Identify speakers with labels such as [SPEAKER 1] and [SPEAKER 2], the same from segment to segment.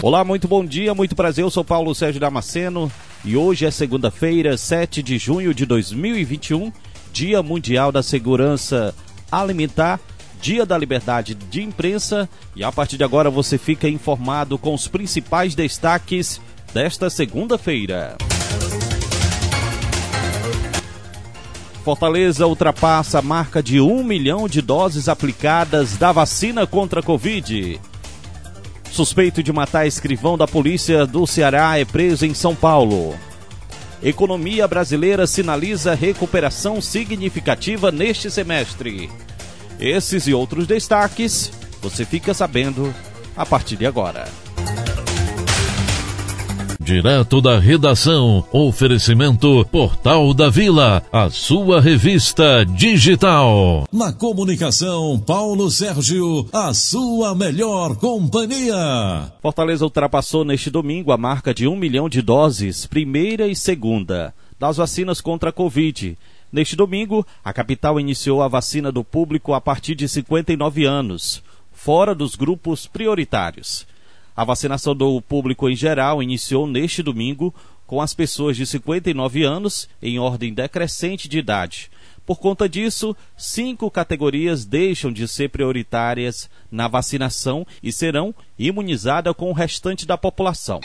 [SPEAKER 1] Olá, muito bom dia, muito prazer. Eu sou Paulo Sérgio Damasceno e hoje é segunda-feira, 7 de junho de 2021, Dia Mundial da Segurança Alimentar, Dia da Liberdade de Imprensa e a partir de agora você fica informado com os principais destaques desta segunda-feira. Fortaleza ultrapassa a marca de um milhão de doses aplicadas da vacina contra a Covid. Suspeito de matar escrivão da polícia do Ceará é preso em São Paulo. Economia brasileira sinaliza recuperação significativa neste semestre. Esses e outros destaques você fica sabendo a partir de agora.
[SPEAKER 2] Direto da redação, oferecimento Portal da Vila, a sua revista digital. Na comunicação, Paulo Sérgio, a sua melhor companhia.
[SPEAKER 1] Fortaleza ultrapassou neste domingo a marca de um milhão de doses, primeira e segunda, das vacinas contra a Covid. Neste domingo, a capital iniciou a vacina do público a partir de 59 anos, fora dos grupos prioritários. A vacinação do público em geral iniciou neste domingo com as pessoas de 59 anos em ordem decrescente de idade. Por conta disso, cinco categorias deixam de ser prioritárias na vacinação e serão imunizadas com o restante da população.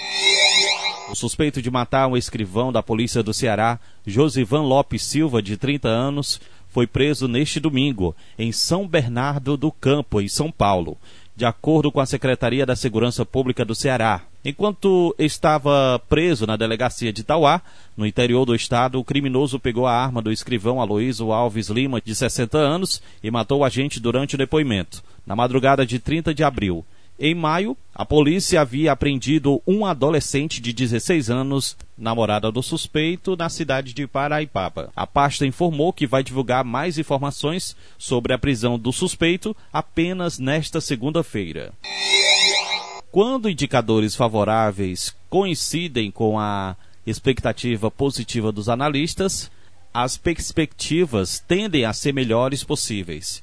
[SPEAKER 1] O suspeito de matar um escrivão da polícia do Ceará, Josivan Lopes Silva, de 30 anos, foi preso neste domingo, em São Bernardo do Campo, em São Paulo de acordo com a Secretaria da Segurança Pública do Ceará. Enquanto estava preso na delegacia de Tauá, no interior do estado, o criminoso pegou a arma do escrivão Aloísio Alves Lima, de 60 anos, e matou o agente durante o depoimento, na madrugada de 30 de abril. Em maio, a polícia havia apreendido um adolescente de 16 anos, namorada do suspeito, na cidade de Paraipaba. A pasta informou que vai divulgar mais informações sobre a prisão do suspeito apenas nesta segunda-feira. Quando indicadores favoráveis coincidem com a expectativa positiva dos analistas, as perspectivas tendem a ser melhores possíveis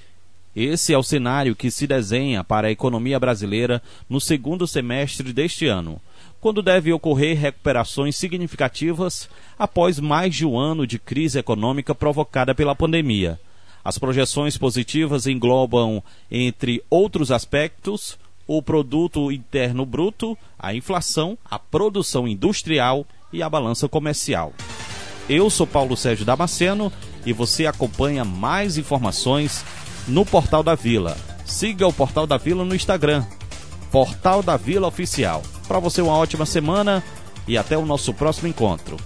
[SPEAKER 1] esse é o cenário que se desenha para a economia brasileira no segundo semestre deste ano, quando deve ocorrer recuperações significativas após mais de um ano de crise econômica provocada pela pandemia. As projeções positivas englobam, entre outros aspectos, o produto interno bruto, a inflação, a produção industrial e a balança comercial. Eu sou Paulo Sérgio Damasceno e você acompanha mais informações no Portal da Vila. Siga o Portal da Vila no Instagram, Portal da Vila Oficial. Para você uma ótima semana e até o nosso próximo encontro.